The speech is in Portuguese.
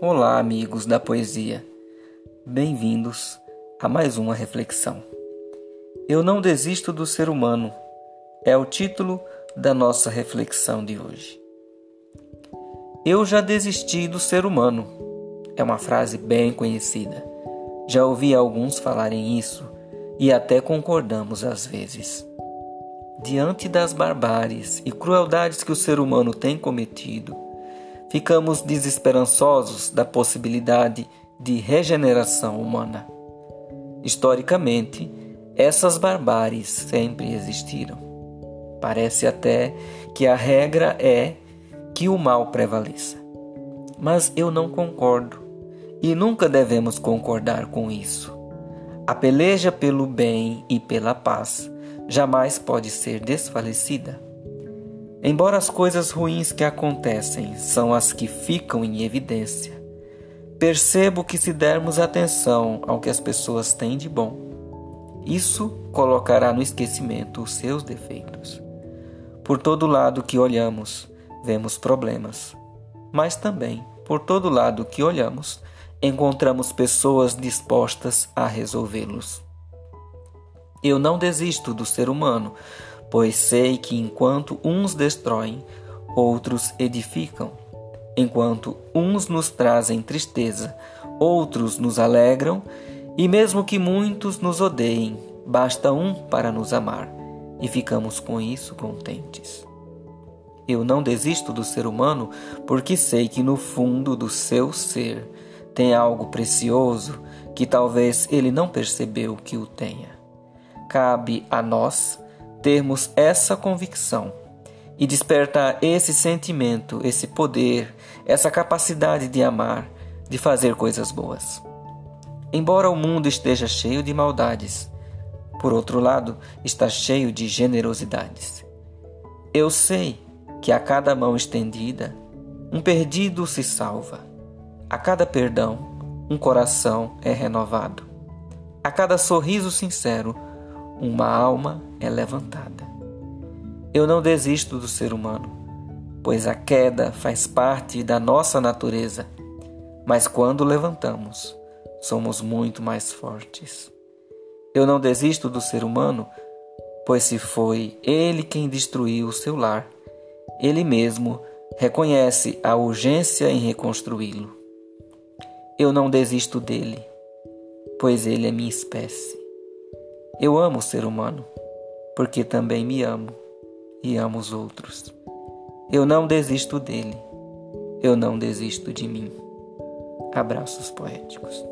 Olá, amigos da poesia. Bem-vindos a mais uma reflexão. Eu não desisto do ser humano é o título da nossa reflexão de hoje. Eu já desisti do ser humano é uma frase bem conhecida. Já ouvi alguns falarem isso e até concordamos às vezes. Diante das barbáries e crueldades que o ser humano tem cometido, ficamos desesperançosos da possibilidade de regeneração humana. Historicamente, essas barbáries sempre existiram. Parece até que a regra é que o mal prevaleça. Mas eu não concordo e nunca devemos concordar com isso. A peleja pelo bem e pela paz jamais pode ser desfalecida. Embora as coisas ruins que acontecem são as que ficam em evidência, percebo que se dermos atenção ao que as pessoas têm de bom, isso colocará no esquecimento os seus defeitos. Por todo lado que olhamos, vemos problemas, mas também, por todo lado que olhamos, encontramos pessoas dispostas a resolvê-los. Eu não desisto do ser humano, pois sei que enquanto uns destroem, outros edificam. Enquanto uns nos trazem tristeza, outros nos alegram, e mesmo que muitos nos odeiem, basta um para nos amar, e ficamos com isso contentes. Eu não desisto do ser humano porque sei que no fundo do seu ser tem algo precioso que talvez ele não percebeu que o tenha. Cabe a nós termos essa convicção e despertar esse sentimento, esse poder, essa capacidade de amar, de fazer coisas boas. Embora o mundo esteja cheio de maldades, por outro lado, está cheio de generosidades. Eu sei que a cada mão estendida, um perdido se salva. A cada perdão, um coração é renovado. A cada sorriso sincero, uma alma é levantada. Eu não desisto do ser humano, pois a queda faz parte da nossa natureza, mas quando levantamos, somos muito mais fortes. Eu não desisto do ser humano, pois se foi ele quem destruiu o seu lar, ele mesmo reconhece a urgência em reconstruí-lo. Eu não desisto dele, pois ele é minha espécie. Eu amo o ser humano, porque também me amo e amo os outros. Eu não desisto dele, eu não desisto de mim. Abraços poéticos.